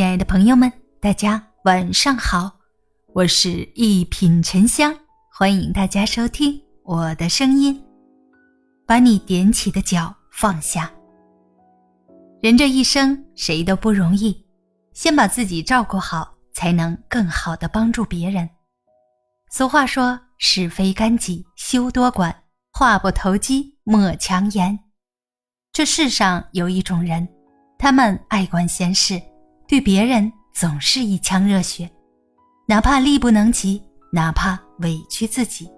亲爱的朋友们，大家晚上好，我是一品沉香，欢迎大家收听我的声音。把你踮起的脚放下。人这一生谁都不容易，先把自己照顾好，才能更好的帮助别人。俗话说：“是非干己休多管，话不投机莫强言。”这世上有一种人，他们爱管闲事。对别人总是一腔热血，哪怕力不能及，哪怕委屈自己，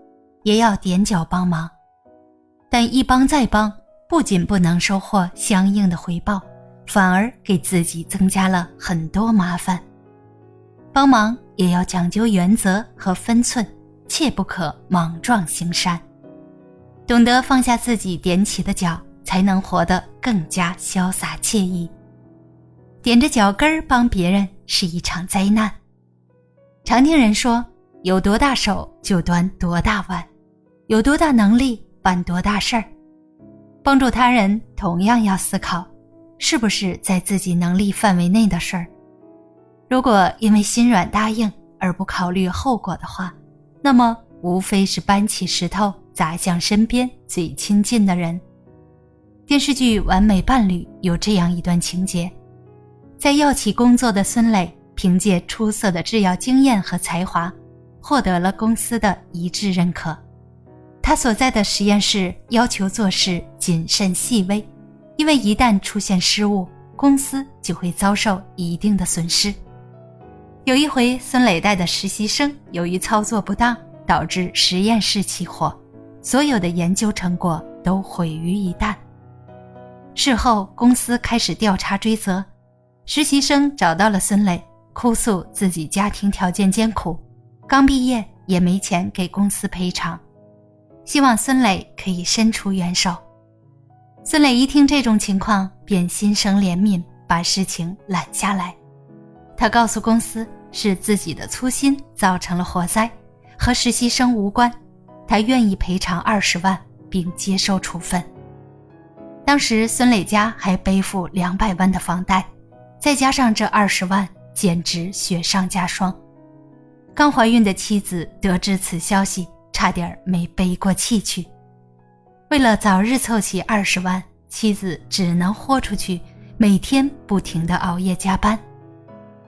也要踮脚帮忙。但一帮再帮，不仅不能收获相应的回报，反而给自己增加了很多麻烦。帮忙也要讲究原则和分寸，切不可莽撞行善。懂得放下自己踮起的脚，才能活得更加潇洒惬意。踮着脚跟儿帮别人是一场灾难。常听人说，有多大手就端多大碗，有多大能力办多大事儿。帮助他人同样要思考，是不是在自己能力范围内的事儿。如果因为心软答应而不考虑后果的话，那么无非是搬起石头砸向身边最亲近的人。电视剧《完美伴侣》有这样一段情节。在药企工作的孙磊，凭借出色的制药经验和才华，获得了公司的一致认可。他所在的实验室要求做事谨慎细微，因为一旦出现失误，公司就会遭受一定的损失。有一回，孙磊带的实习生由于操作不当，导致实验室起火，所有的研究成果都毁于一旦。事后，公司开始调查追责。实习生找到了孙磊，哭诉自己家庭条件艰苦，刚毕业也没钱给公司赔偿，希望孙磊可以伸出援手。孙磊一听这种情况，便心生怜悯，把事情揽下来。他告诉公司是自己的粗心造成了火灾，和实习生无关，他愿意赔偿二十万，并接受处分。当时孙磊家还背负两百万的房贷。再加上这二十万，简直雪上加霜。刚怀孕的妻子得知此消息，差点没背过气去。为了早日凑齐二十万，妻子只能豁出去，每天不停的熬夜加班。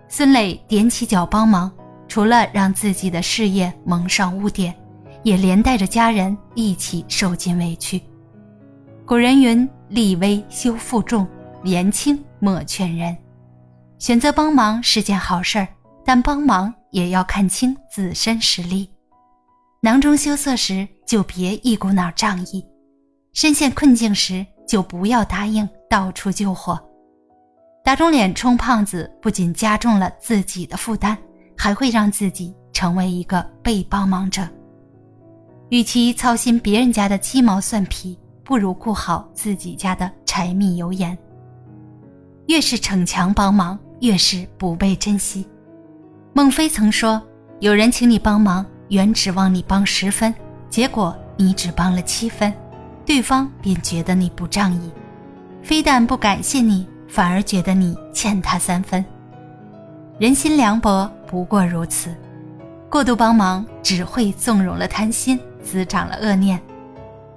孙磊踮起脚帮忙，除了让自己的事业蒙上污点，也连带着家人一起受尽委屈。古人云：“立威修负重，言轻莫劝人。”选择帮忙是件好事儿，但帮忙也要看清自身实力。囊中羞涩时，就别一股脑仗义；深陷困境时，就不要答应到处救火。打肿脸充胖子，不仅加重了自己的负担，还会让自己成为一个被帮忙者。与其操心别人家的鸡毛蒜皮，不如顾好自己家的柴米油盐。越是逞强帮忙。越是不被珍惜。孟非曾说：“有人请你帮忙，原指望你帮十分，结果你只帮了七分，对方便觉得你不仗义，非但不感谢你，反而觉得你欠他三分。人心凉薄不过如此，过度帮忙只会纵容了贪心，滋长了恶念。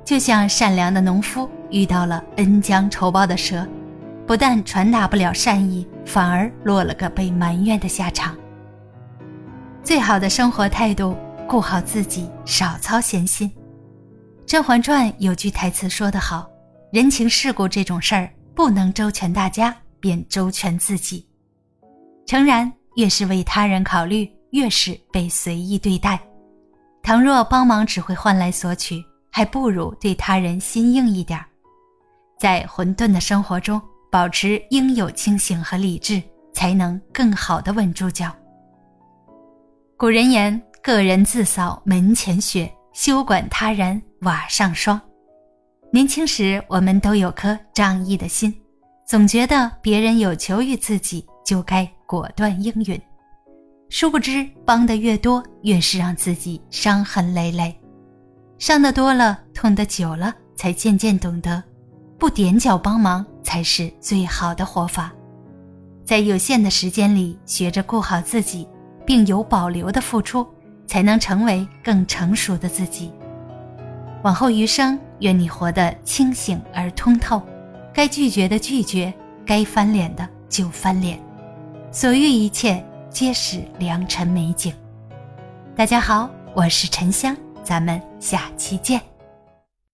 就像善良的农夫遇到了恩将仇报的蛇。”不但传达不了善意，反而落了个被埋怨的下场。最好的生活态度，顾好自己，少操闲心。《甄嬛传》有句台词说得好：“人情世故这种事儿，不能周全大家，便周全自己。”诚然，越是为他人考虑，越是被随意对待。倘若帮忙只会换来索取，还不如对他人心硬一点。在混沌的生活中。保持应有清醒和理智，才能更好的稳住脚。古人言：“个人自扫门前雪，休管他人瓦上霜。”年轻时，我们都有颗仗义的心，总觉得别人有求于自己，就该果断应允。殊不知，帮的越多，越是让自己伤痕累累。伤的多了，痛的久了，才渐渐懂得，不踮脚帮忙。才是最好的活法。在有限的时间里学着顾好自己，并有保留的付出，才能成为更成熟的自己。往后余生，愿你活得清醒而通透，该拒绝的拒绝，该翻脸的就翻脸，所遇一切皆是良辰美景。大家好，我是沉香，咱们下期见。